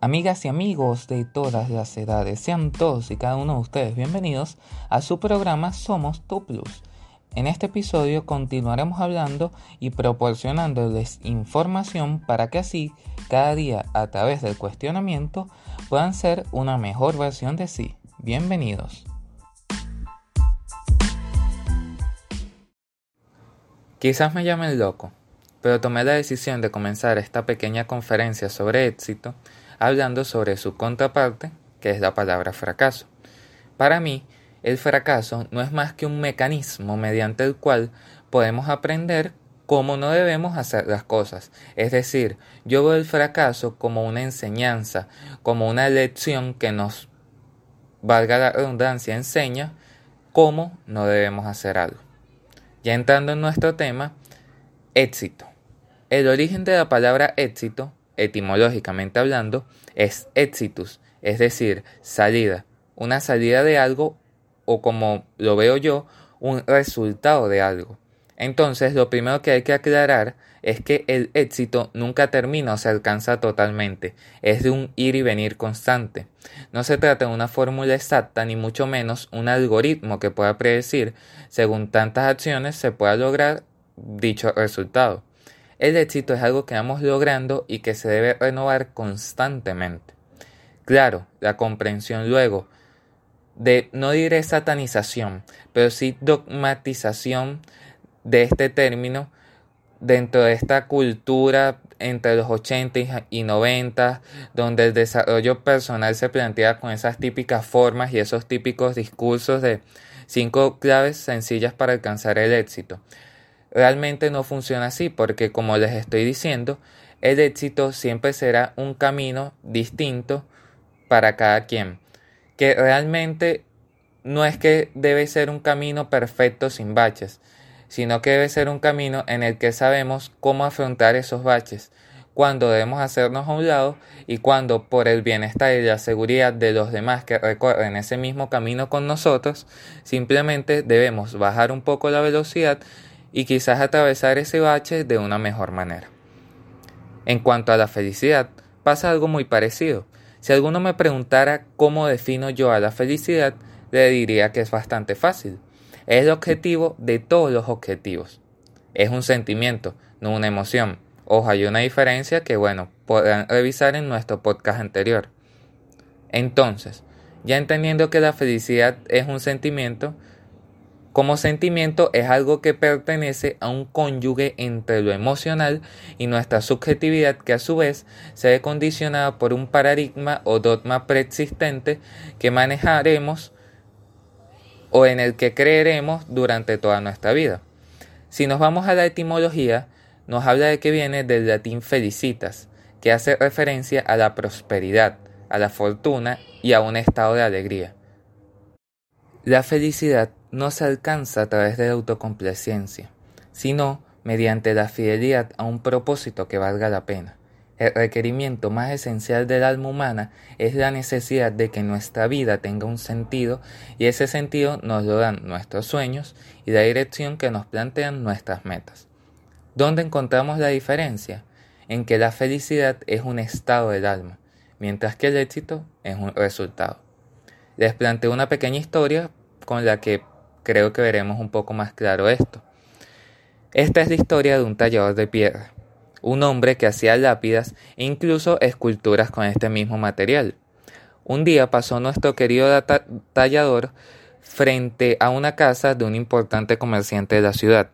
Amigas y amigos de todas las edades, sean todos y cada uno de ustedes bienvenidos a su programa Somos Tu Plus. En este episodio continuaremos hablando y proporcionándoles información para que así cada día a través del cuestionamiento puedan ser una mejor versión de sí. Bienvenidos. Quizás me llamen loco, pero tomé la decisión de comenzar esta pequeña conferencia sobre éxito hablando sobre su contraparte, que es la palabra fracaso. Para mí, el fracaso no es más que un mecanismo mediante el cual podemos aprender cómo no debemos hacer las cosas. Es decir, yo veo el fracaso como una enseñanza, como una lección que nos, valga la redundancia, enseña cómo no debemos hacer algo. Ya entrando en nuestro tema, éxito. El origen de la palabra éxito etimológicamente hablando, es exitus, es decir, salida, una salida de algo o como lo veo yo, un resultado de algo. Entonces, lo primero que hay que aclarar es que el éxito nunca termina o se alcanza totalmente, es de un ir y venir constante. No se trata de una fórmula exacta, ni mucho menos un algoritmo que pueda predecir, según tantas acciones, se pueda lograr dicho resultado. El éxito es algo que vamos logrando y que se debe renovar constantemente. Claro, la comprensión luego de, no diré satanización, pero sí dogmatización de este término dentro de esta cultura entre los 80 y 90, donde el desarrollo personal se plantea con esas típicas formas y esos típicos discursos de cinco claves sencillas para alcanzar el éxito. Realmente no funciona así porque como les estoy diciendo, el éxito siempre será un camino distinto para cada quien. Que realmente no es que debe ser un camino perfecto sin baches, sino que debe ser un camino en el que sabemos cómo afrontar esos baches, cuando debemos hacernos a un lado y cuando por el bienestar y la seguridad de los demás que recorren ese mismo camino con nosotros, simplemente debemos bajar un poco la velocidad y quizás atravesar ese bache de una mejor manera. En cuanto a la felicidad, pasa algo muy parecido. Si alguno me preguntara cómo defino yo a la felicidad, le diría que es bastante fácil. Es el objetivo de todos los objetivos. Es un sentimiento, no una emoción. Ojo, hay una diferencia que, bueno, podrán revisar en nuestro podcast anterior. Entonces, ya entendiendo que la felicidad es un sentimiento, como sentimiento es algo que pertenece a un cónyuge entre lo emocional y nuestra subjetividad que a su vez se ve condicionada por un paradigma o dogma preexistente que manejaremos o en el que creeremos durante toda nuestra vida. Si nos vamos a la etimología, nos habla de que viene del latín felicitas, que hace referencia a la prosperidad, a la fortuna y a un estado de alegría. La felicidad no se alcanza a través de la autocomplacencia, sino mediante la fidelidad a un propósito que valga la pena. El requerimiento más esencial del alma humana es la necesidad de que nuestra vida tenga un sentido y ese sentido nos lo dan nuestros sueños y la dirección que nos plantean nuestras metas. ¿Dónde encontramos la diferencia? En que la felicidad es un estado del alma, mientras que el éxito es un resultado. Les planteo una pequeña historia con la que creo que veremos un poco más claro esto. Esta es la historia de un tallador de piedra, un hombre que hacía lápidas e incluso esculturas con este mismo material. Un día pasó nuestro querido tallador frente a una casa de un importante comerciante de la ciudad.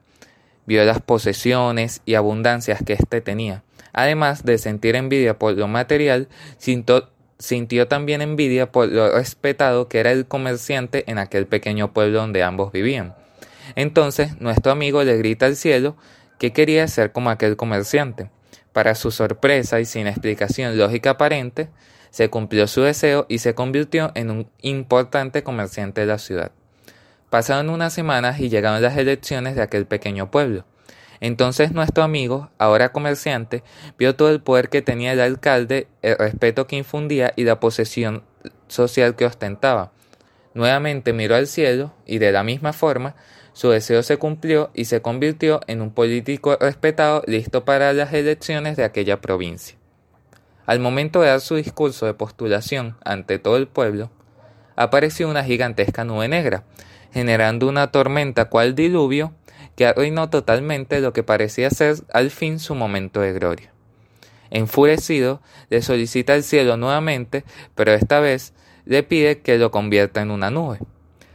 Vio las posesiones y abundancias que éste tenía. Además de sentir envidia por lo material, sintió, sintió también envidia por lo respetado que era el comerciante en aquel pequeño pueblo donde ambos vivían. Entonces nuestro amigo le grita al cielo que quería ser como aquel comerciante. Para su sorpresa y sin explicación lógica aparente, se cumplió su deseo y se convirtió en un importante comerciante de la ciudad. Pasaron unas semanas y llegaron las elecciones de aquel pequeño pueblo. Entonces nuestro amigo, ahora comerciante, vio todo el poder que tenía el alcalde, el respeto que infundía y la posesión social que ostentaba. Nuevamente miró al cielo y de la misma forma su deseo se cumplió y se convirtió en un político respetado listo para las elecciones de aquella provincia. Al momento de dar su discurso de postulación ante todo el pueblo, apareció una gigantesca nube negra, generando una tormenta cual diluvio que arruinó totalmente lo que parecía ser al fin su momento de gloria. Enfurecido, le solicita al cielo nuevamente, pero esta vez le pide que lo convierta en una nube.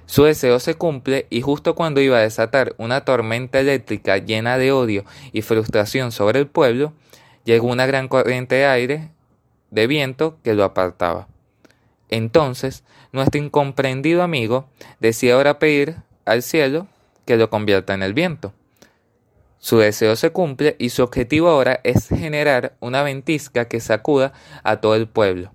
Su deseo se cumple y justo cuando iba a desatar una tormenta eléctrica llena de odio y frustración sobre el pueblo, llegó una gran corriente de aire, de viento, que lo apartaba. Entonces, nuestro incomprendido amigo decide ahora pedir al cielo que lo convierta en el viento. Su deseo se cumple y su objetivo ahora es generar una ventisca que sacuda a todo el pueblo.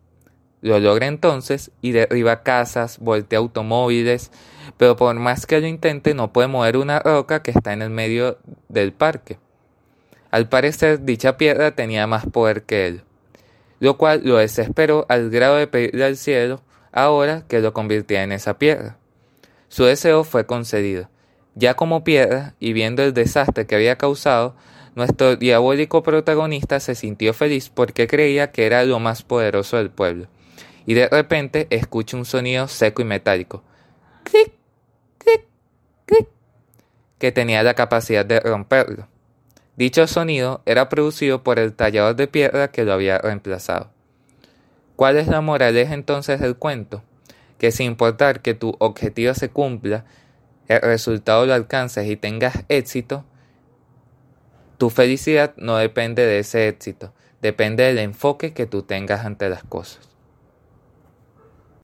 Lo logra entonces y derriba casas, voltea automóviles, pero por más que lo intente no puede mover una roca que está en el medio del parque. Al parecer dicha piedra tenía más poder que él, lo cual lo desesperó al grado de pedirle al cielo ahora que lo convirtiera en esa piedra. Su deseo fue concedido. Ya como piedra y viendo el desastre que había causado, nuestro diabólico protagonista se sintió feliz porque creía que era lo más poderoso del pueblo. Y de repente escucha un sonido seco y metálico. Clic, clic, clic, que tenía la capacidad de romperlo. Dicho sonido era producido por el tallador de piedra que lo había reemplazado. ¿Cuál es la moraleja entonces del cuento? Que sin importar que tu objetivo se cumpla, el resultado lo alcances y tengas éxito, tu felicidad no depende de ese éxito, depende del enfoque que tú tengas ante las cosas.